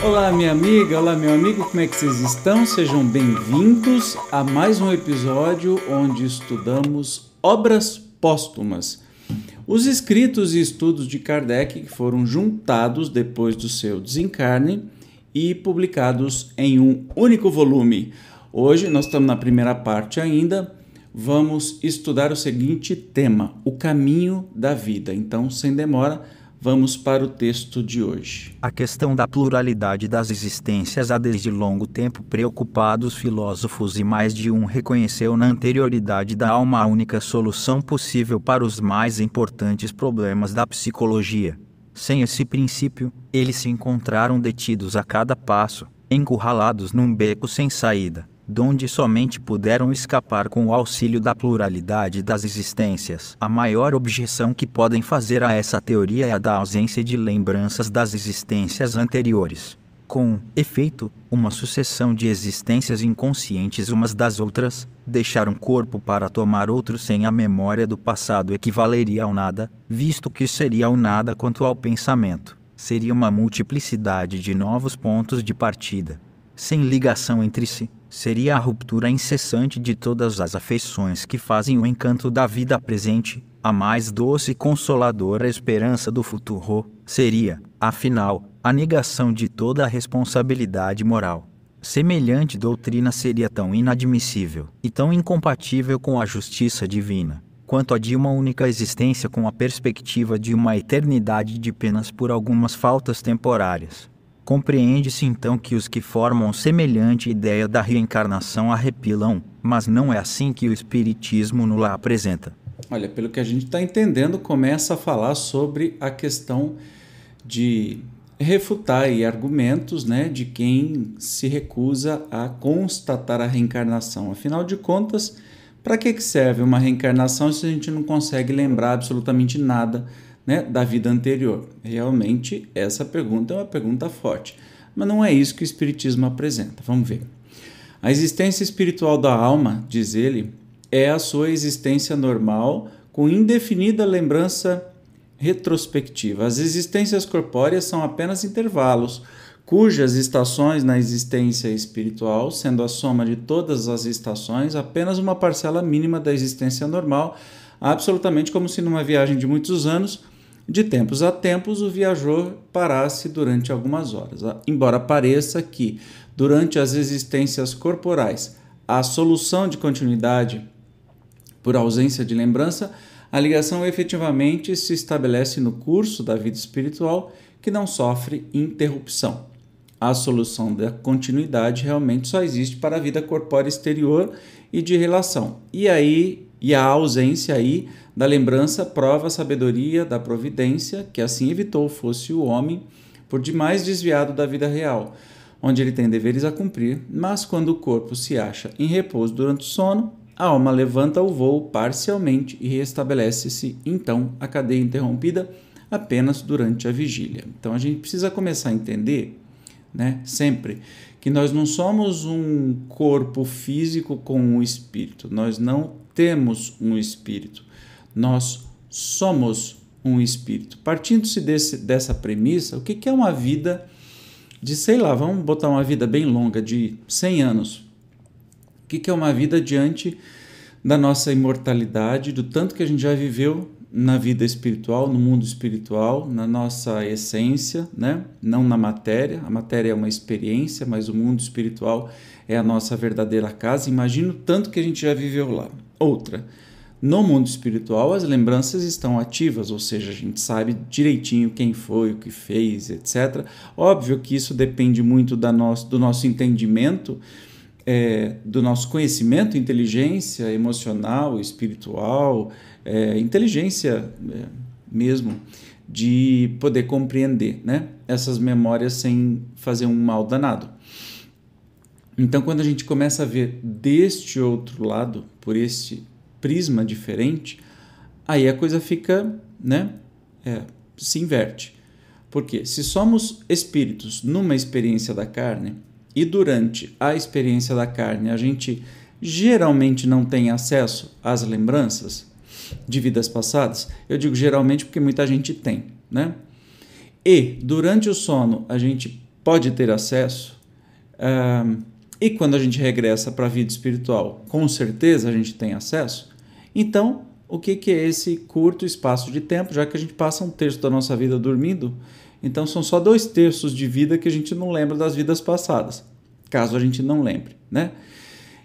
Olá, minha amiga, olá, meu amigo, como é que vocês estão? Sejam bem-vindos a mais um episódio onde estudamos obras póstumas. Os escritos e estudos de Kardec que foram juntados depois do seu desencarne e publicados em um único volume. Hoje nós estamos na primeira parte ainda. Vamos estudar o seguinte tema: o caminho da vida. Então, sem demora, Vamos para o texto de hoje. A questão da pluralidade das existências há desde longo tempo preocupado os filósofos e mais de um reconheceu na anterioridade da alma a única solução possível para os mais importantes problemas da psicologia. Sem esse princípio, eles se encontraram detidos a cada passo, encurralados num beco sem saída donde somente puderam escapar com o auxílio da pluralidade das existências. A maior objeção que podem fazer a essa teoria é a da ausência de lembranças das existências anteriores. Com efeito, uma sucessão de existências inconscientes umas das outras, deixar um corpo para tomar outro sem a memória do passado equivaleria ao nada, visto que seria o nada quanto ao pensamento. Seria uma multiplicidade de novos pontos de partida, sem ligação entre si seria a ruptura incessante de todas as afeições que fazem o encanto da vida presente, a mais doce e consoladora esperança do futuro, seria, afinal, a negação de toda a responsabilidade moral. Semelhante doutrina seria tão inadmissível e tão incompatível com a justiça divina, quanto a de uma única existência com a perspectiva de uma eternidade de penas por algumas faltas temporárias. Compreende-se então que os que formam semelhante ideia da reencarnação arrepilam, mas não é assim que o Espiritismo nos lá apresenta. Olha, pelo que a gente está entendendo, começa a falar sobre a questão de refutar aí argumentos né, de quem se recusa a constatar a reencarnação. Afinal de contas, para que serve uma reencarnação se a gente não consegue lembrar absolutamente nada né, da vida anterior? Realmente, essa pergunta é uma pergunta forte, mas não é isso que o Espiritismo apresenta. Vamos ver. A existência espiritual da alma, diz ele, é a sua existência normal com indefinida lembrança retrospectiva. As existências corpóreas são apenas intervalos, cujas estações na existência espiritual, sendo a soma de todas as estações, apenas uma parcela mínima da existência normal, absolutamente como se numa viagem de muitos anos de tempos a tempos, o viajor parasse durante algumas horas, embora pareça que, durante as existências corporais, a solução de continuidade por ausência de lembrança, a ligação efetivamente se estabelece no curso da vida espiritual que não sofre interrupção. A solução da continuidade realmente só existe para a vida corpórea exterior e de relação. E aí, e a ausência aí da lembrança prova a sabedoria da providência, que assim evitou fosse o homem por demais desviado da vida real, onde ele tem deveres a cumprir, mas quando o corpo se acha em repouso durante o sono, a alma levanta o voo parcialmente e restabelece-se então a cadeia interrompida apenas durante a vigília. Então a gente precisa começar a entender, né, sempre que nós não somos um corpo físico com um espírito, nós não temos um espírito nós somos um espírito. Partindo-se dessa premissa, o que, que é uma vida de, sei lá, vamos botar uma vida bem longa, de 100 anos? O que, que é uma vida diante da nossa imortalidade, do tanto que a gente já viveu na vida espiritual, no mundo espiritual, na nossa essência, né? não na matéria. A matéria é uma experiência, mas o mundo espiritual é a nossa verdadeira casa. Imagina o tanto que a gente já viveu lá. Outra, no mundo espiritual, as lembranças estão ativas, ou seja, a gente sabe direitinho quem foi, o que fez, etc. Óbvio que isso depende muito da nosso, do nosso entendimento é, do nosso conhecimento, inteligência emocional, espiritual, é, inteligência é, mesmo, de poder compreender né, essas memórias sem fazer um mal danado. Então, quando a gente começa a ver deste outro lado, por este prisma diferente, aí a coisa fica, né, é, se inverte. Porque se somos espíritos numa experiência da carne e durante a experiência da carne a gente geralmente não tem acesso às lembranças de vidas passadas, eu digo geralmente porque muita gente tem, né? E durante o sono a gente pode ter acesso, uh, e quando a gente regressa para a vida espiritual, com certeza a gente tem acesso. Então, o que, que é esse curto espaço de tempo, já que a gente passa um terço da nossa vida dormindo? Então são só dois terços de vida que a gente não lembra das vidas passadas, caso a gente não lembre, né?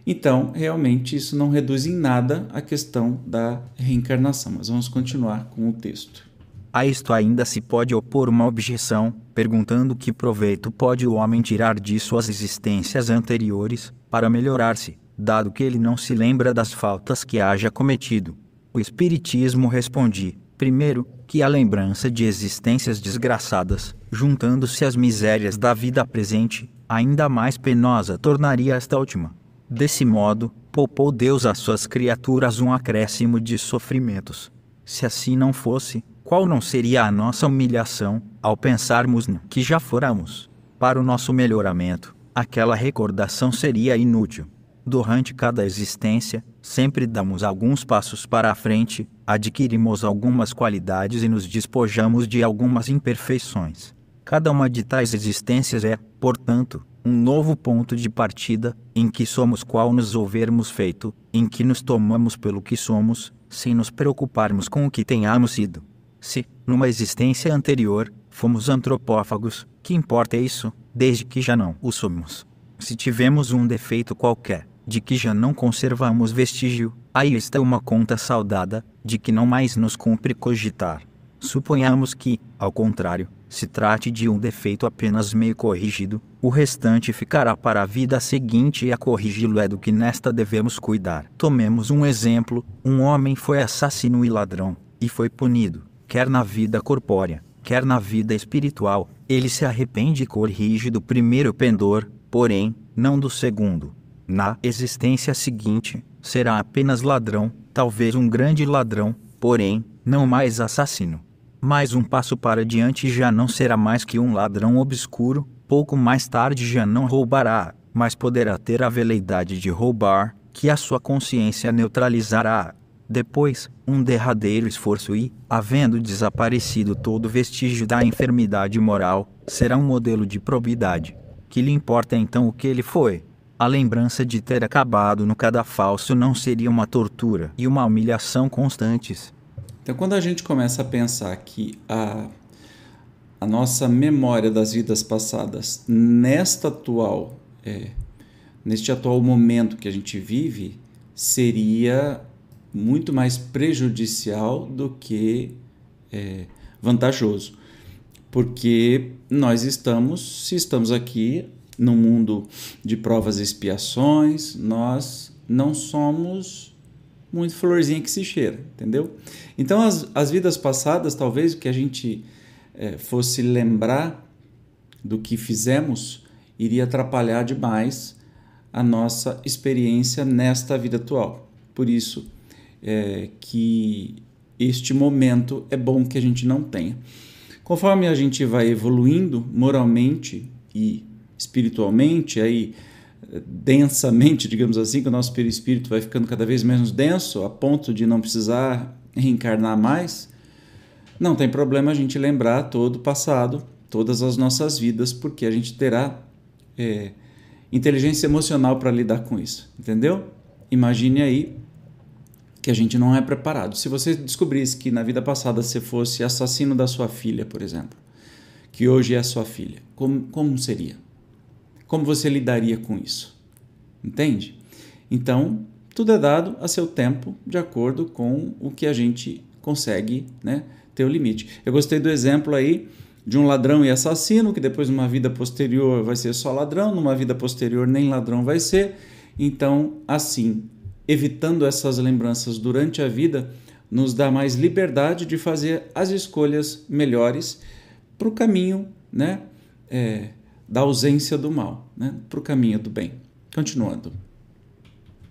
Então, realmente, isso não reduz em nada a questão da reencarnação. Mas vamos continuar com o texto. A isto ainda se pode opor uma objeção, perguntando que proveito pode o homem tirar de suas existências anteriores, para melhorar-se, dado que ele não se lembra das faltas que haja cometido. O Espiritismo responde: primeiro, que a lembrança de existências desgraçadas, juntando-se às misérias da vida presente, ainda mais penosa tornaria esta última. Desse modo, poupou Deus às suas criaturas um acréscimo de sofrimentos. Se assim não fosse, qual não seria a nossa humilhação ao pensarmos no que já fôramos? Para o nosso melhoramento, aquela recordação seria inútil. Durante cada existência, sempre damos alguns passos para a frente, adquirimos algumas qualidades e nos despojamos de algumas imperfeições. Cada uma de tais existências é, portanto, um novo ponto de partida, em que somos qual nos houvermos feito, em que nos tomamos pelo que somos, sem nos preocuparmos com o que tenhamos sido. Se, numa existência anterior, fomos antropófagos, que importa isso, desde que já não o somos. Se tivemos um defeito qualquer, de que já não conservamos vestígio, aí está uma conta saudada, de que não mais nos cumpre cogitar. Suponhamos que, ao contrário, se trate de um defeito apenas meio corrigido, o restante ficará para a vida seguinte e a corrigi-lo é do que nesta devemos cuidar. Tomemos um exemplo: um homem foi assassino e ladrão, e foi punido, quer na vida corpórea, quer na vida espiritual. Ele se arrepende e corrige do primeiro pendor, porém, não do segundo na existência seguinte, será apenas ladrão, talvez um grande ladrão, porém, não mais assassino. Mais um passo para diante já não será mais que um ladrão obscuro, pouco mais tarde já não roubará, mas poderá ter a veleidade de roubar, que a sua consciência neutralizará. Depois, um derradeiro esforço e, havendo desaparecido todo vestígio da enfermidade moral, será um modelo de probidade. Que lhe importa então o que ele foi? A lembrança de ter acabado no cadafalso não seria uma tortura e uma humilhação constantes. Então, quando a gente começa a pensar que a, a nossa memória das vidas passadas, nesta atual, é, neste atual momento que a gente vive, seria muito mais prejudicial do que é, vantajoso. Porque nós estamos, se estamos aqui, no mundo de provas e expiações, nós não somos muito florzinha que se cheira, entendeu? Então, as, as vidas passadas, talvez o que a gente é, fosse lembrar do que fizemos, iria atrapalhar demais a nossa experiência nesta vida atual. Por isso é, que este momento é bom que a gente não tenha. Conforme a gente vai evoluindo moralmente e espiritualmente, aí densamente, digamos assim, que o nosso perispírito vai ficando cada vez menos denso, a ponto de não precisar reencarnar mais, não tem problema a gente lembrar todo o passado, todas as nossas vidas, porque a gente terá é, inteligência emocional para lidar com isso, entendeu? Imagine aí que a gente não é preparado. Se você descobrisse que na vida passada você fosse assassino da sua filha, por exemplo, que hoje é sua filha, como, como seria? Como você lidaria com isso? Entende? Então, tudo é dado a seu tempo, de acordo com o que a gente consegue né, ter o limite. Eu gostei do exemplo aí de um ladrão e assassino, que depois, numa vida posterior, vai ser só ladrão, numa vida posterior, nem ladrão vai ser. Então, assim, evitando essas lembranças durante a vida, nos dá mais liberdade de fazer as escolhas melhores para o caminho né, é, da ausência do mal, né, para o caminho do bem. Continuando.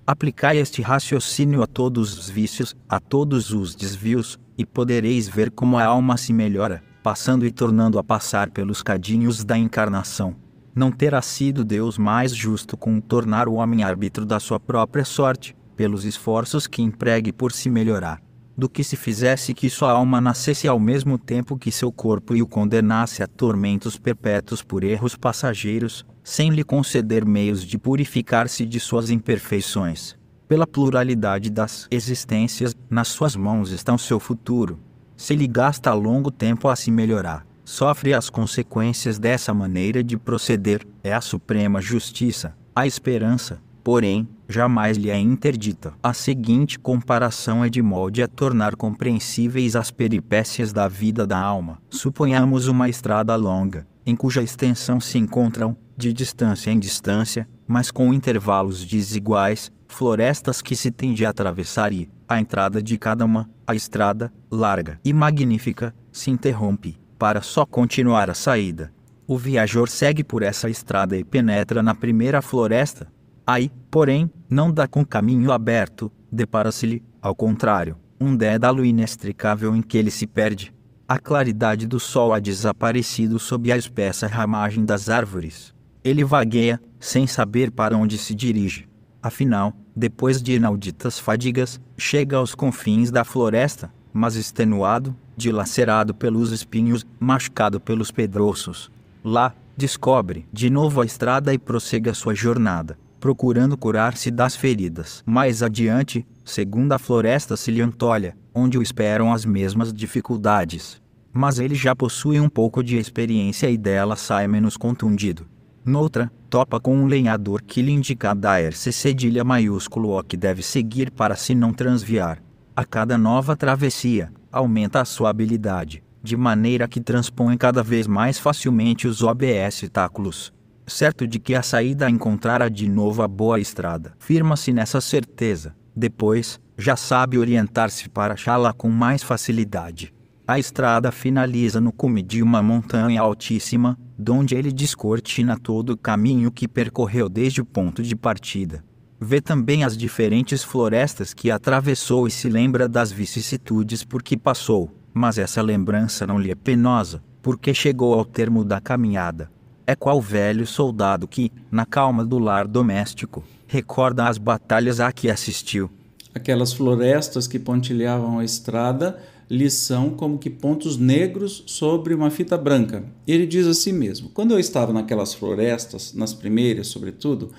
Aplicai este raciocínio a todos os vícios, a todos os desvios, e podereis ver como a alma se melhora, passando e tornando a passar pelos cadinhos da encarnação. Não terá sido Deus mais justo com tornar o homem árbitro da sua própria sorte, pelos esforços que empregue por se melhorar, do que se fizesse que sua alma nascesse ao mesmo tempo que seu corpo e o condenasse a tormentos perpétuos por erros passageiros, sem lhe conceder meios de purificar-se de suas imperfeições. Pela pluralidade das existências, nas suas mãos está o seu futuro. Se lhe gasta longo tempo a se melhorar, sofre as consequências dessa maneira de proceder, é a suprema justiça, a esperança, porém, jamais lhe é interdita. A seguinte comparação é de molde a tornar compreensíveis as peripécias da vida da alma. Suponhamos uma estrada longa, em cuja extensão se encontram, de distância em distância, mas com intervalos desiguais, florestas que se tem de atravessar e, a entrada de cada uma, a estrada, larga e magnífica, se interrompe, para só continuar a saída. O viajor segue por essa estrada e penetra na primeira floresta. Aí, porém, não dá com caminho aberto, depara-se-lhe, ao contrário, um dédalo inextricável em que ele se perde. A claridade do sol ha desaparecido sob a espessa ramagem das árvores. Ele vagueia, sem saber para onde se dirige. Afinal, depois de inauditas fadigas, chega aos confins da floresta, mas extenuado, dilacerado pelos espinhos, machucado pelos pedroços. Lá, descobre de novo a estrada e prossegue a sua jornada, procurando curar-se das feridas. Mais adiante, segunda floresta se lhe antolha, onde o esperam as mesmas dificuldades. Mas ele já possui um pouco de experiência e dela sai menos contundido. Noutra, topa com um lenhador que lhe indica da RC cedilha maiúsculo o que deve seguir para se não transviar. A cada nova travessia, aumenta a sua habilidade, de maneira que transpõe cada vez mais facilmente os obstáculos. Certo de que a saída encontrará de novo a boa estrada. Firma-se nessa certeza. Depois, já sabe orientar-se para achá-la com mais facilidade. A estrada finaliza no cume de uma montanha altíssima, donde ele descortina todo o caminho que percorreu desde o ponto de partida. Vê também as diferentes florestas que atravessou e se lembra das vicissitudes por que passou, mas essa lembrança não lhe é penosa, porque chegou ao termo da caminhada. É qual velho soldado que, na calma do lar doméstico, recorda as batalhas a que assistiu. Aquelas florestas que pontilhavam a estrada lição como que pontos negros sobre uma fita branca. Ele diz assim mesmo: Quando eu estava naquelas florestas, nas primeiras, sobretudo,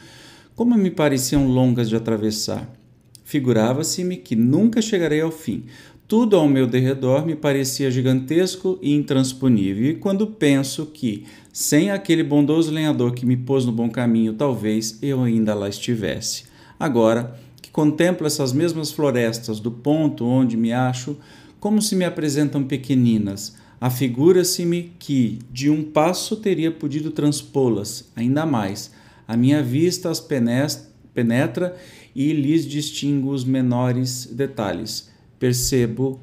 como me pareciam longas de atravessar, figurava-se-me que nunca chegarei ao fim. Tudo ao meu derredor me parecia gigantesco e intransponível, e quando penso que, sem aquele bondoso lenhador que me pôs no bom caminho, talvez eu ainda lá estivesse. Agora que contemplo essas mesmas florestas do ponto onde me acho, como se me apresentam pequeninas, afigura-se-me que de um passo teria podido transpô-las, ainda mais. A minha vista as penetra e lhes distingo os menores detalhes. Percebo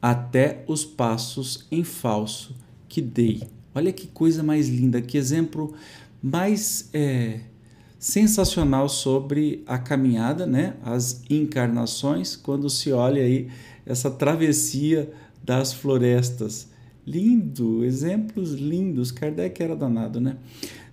até os passos em falso que dei. Olha que coisa mais linda, que exemplo mais é, sensacional sobre a caminhada, né? As encarnações, quando se olha aí essa travessia das florestas. Lindo, exemplos lindos. Kardec era danado, né?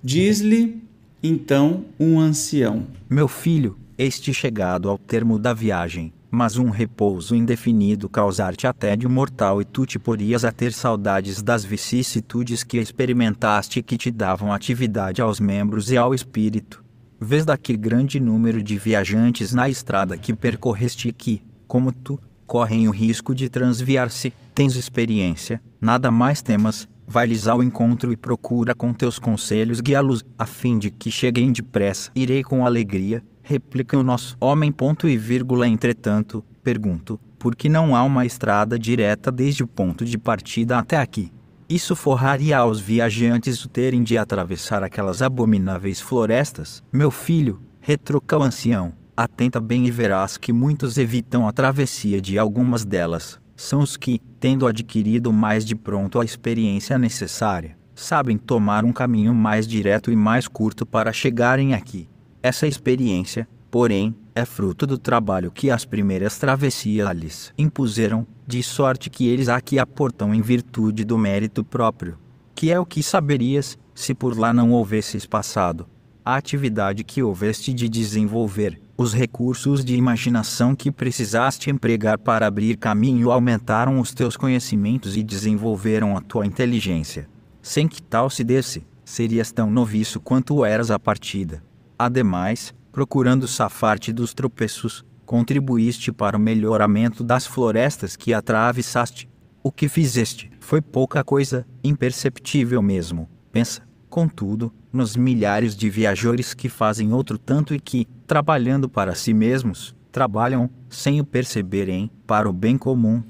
Diz-lhe então um ancião: Meu filho, este chegado ao termo da viagem, mas um repouso indefinido causar-te até de mortal e tu te porias a ter saudades das vicissitudes que experimentaste que te davam atividade aos membros e ao espírito. Vês daqui grande número de viajantes na estrada que percorreste que, como tu, correm o risco de transviar-se. Tens experiência, nada mais temas, vai-lhes ao encontro e procura com teus conselhos guiá-los, a fim de que cheguem depressa. Irei com alegria, replica o nosso homem. Ponto e vírgula. Entretanto, pergunto, por que não há uma estrada direta desde o ponto de partida até aqui? Isso forraria aos viajantes o terem de atravessar aquelas abomináveis florestas? Meu filho, retruca o ancião. Atenta bem e verás que muitos evitam a travessia de algumas delas. São os que, tendo adquirido mais de pronto a experiência necessária, sabem tomar um caminho mais direto e mais curto para chegarem aqui. Essa experiência, porém, é fruto do trabalho que as primeiras travessias lhes impuseram, de sorte que eles aqui aportam em virtude do mérito próprio. Que é o que saberias, se por lá não houvesses passado. A atividade que houveste de desenvolver, os recursos de imaginação que precisaste empregar para abrir caminho aumentaram os teus conhecimentos e desenvolveram a tua inteligência. Sem que tal se desse, serias tão noviço quanto eras a partida. Ademais, procurando safar-te dos tropeços, contribuíste para o melhoramento das florestas que atravessaste. O que fizeste foi pouca coisa, imperceptível mesmo. Pensa, contudo, nos milhares de viajores que fazem outro tanto e que, trabalhando para si mesmos, trabalham, sem o perceberem, para o bem comum.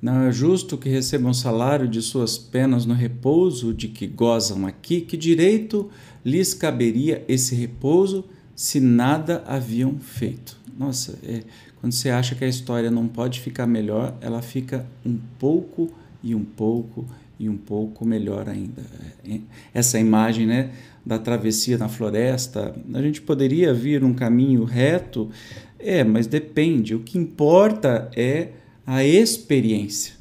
Não é justo que recebam salário de suas penas no repouso de que gozam aqui, que direito lhes caberia esse repouso se nada haviam feito. Nossa, é, quando você acha que a história não pode ficar melhor, ela fica um pouco e um pouco e um pouco melhor ainda. É, essa imagem né, da travessia na floresta, a gente poderia vir um caminho reto, é, mas depende. O que importa é a experiência.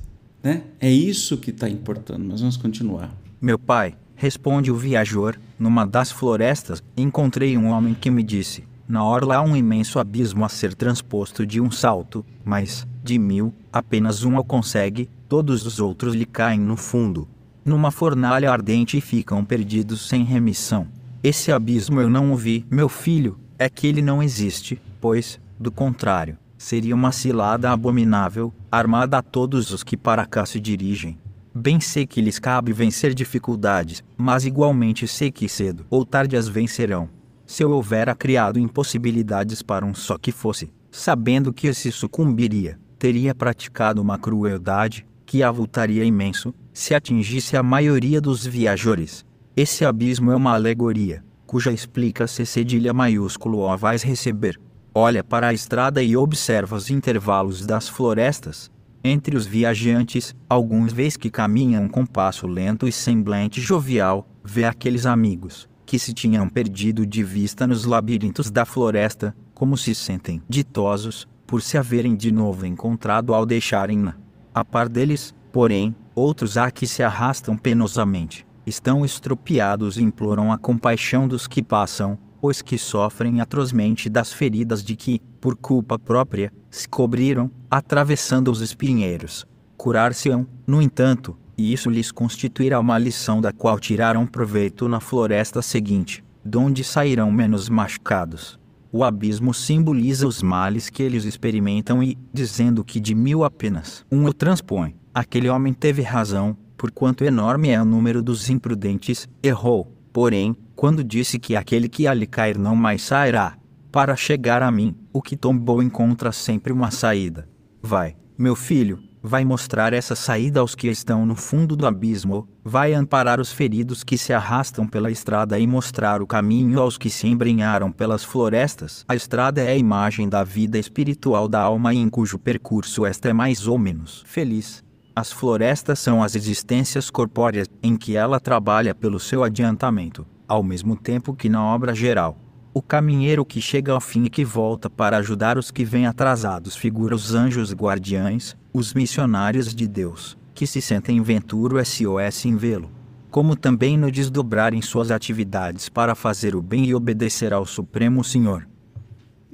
Né? É isso que está importando. Mas vamos continuar. Meu pai, responde o viajor, numa das florestas, encontrei um homem que me disse: Na orla há um imenso abismo a ser transposto de um salto, mas, de mil, apenas um o consegue, todos os outros lhe caem no fundo. Numa fornalha ardente e ficam perdidos sem remissão. Esse abismo eu não o vi, meu filho, é que ele não existe, pois, do contrário, seria uma cilada abominável, armada a todos os que para cá se dirigem. Bem sei que lhes cabe vencer dificuldades, mas igualmente sei que cedo ou tarde as vencerão. Se eu houvera criado impossibilidades para um só que fosse, sabendo que se sucumbiria, teria praticado uma crueldade que avultaria imenso se atingisse a maioria dos viajores. Esse abismo é uma alegoria, cuja explica-se cedilha maiúsculo ó vais receber. Olha para a estrada e observa os intervalos das florestas, entre os viajantes, alguns vês que caminham com passo lento e semblante jovial, vê aqueles amigos, que se tinham perdido de vista nos labirintos da floresta, como se sentem ditosos, por se haverem de novo encontrado ao deixarem-na. A par deles, porém, outros há que se arrastam penosamente, estão estropiados e imploram a compaixão dos que passam, pois que sofrem atrozmente das feridas de que, por culpa própria, se cobriram, atravessando os espinheiros. Curar-se-ão, no entanto, e isso lhes constituirá uma lição da qual tirarão proveito na floresta seguinte, donde sairão menos machucados. O abismo simboliza os males que eles experimentam e, dizendo que de mil apenas um o transpõe, aquele homem teve razão, porquanto enorme é o número dos imprudentes, errou, porém, quando disse que aquele que ali cair não mais sairá. Para chegar a mim, o que tombou encontra sempre uma saída. Vai, meu filho, vai mostrar essa saída aos que estão no fundo do abismo, vai amparar os feridos que se arrastam pela estrada e mostrar o caminho aos que se embrenharam pelas florestas. A estrada é a imagem da vida espiritual da alma em cujo percurso esta é mais ou menos feliz. As florestas são as existências corpóreas em que ela trabalha pelo seu adiantamento ao mesmo tempo que na obra geral. O caminheiro que chega ao fim e que volta para ajudar os que vêm atrasados figura os anjos guardiães, os missionários de Deus, que se sentem venturo SOS em vê-lo. Como também no desdobrar em suas atividades para fazer o bem e obedecer ao Supremo Senhor.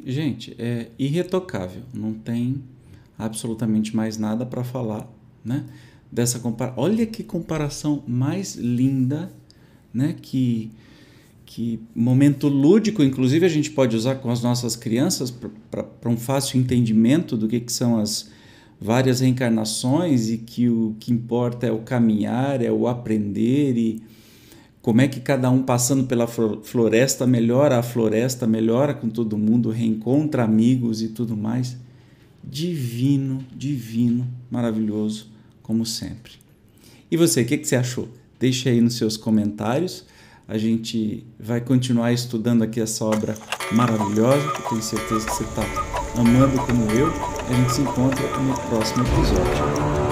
Gente, é irretocável, não tem absolutamente mais nada para falar, né? Dessa compara Olha que comparação mais linda, né? Que que momento lúdico, inclusive, a gente pode usar com as nossas crianças para um fácil entendimento do que, que são as várias reencarnações e que o que importa é o caminhar, é o aprender e como é que cada um passando pela floresta melhora a floresta, melhora com todo mundo, reencontra amigos e tudo mais. Divino, divino, maravilhoso, como sempre. E você, o que, que você achou? Deixe aí nos seus comentários A gente vai continuar estudando aqui essa obra maravilhosa, que tenho certeza que você está amando como eu. A gente se encontra no próximo episódio.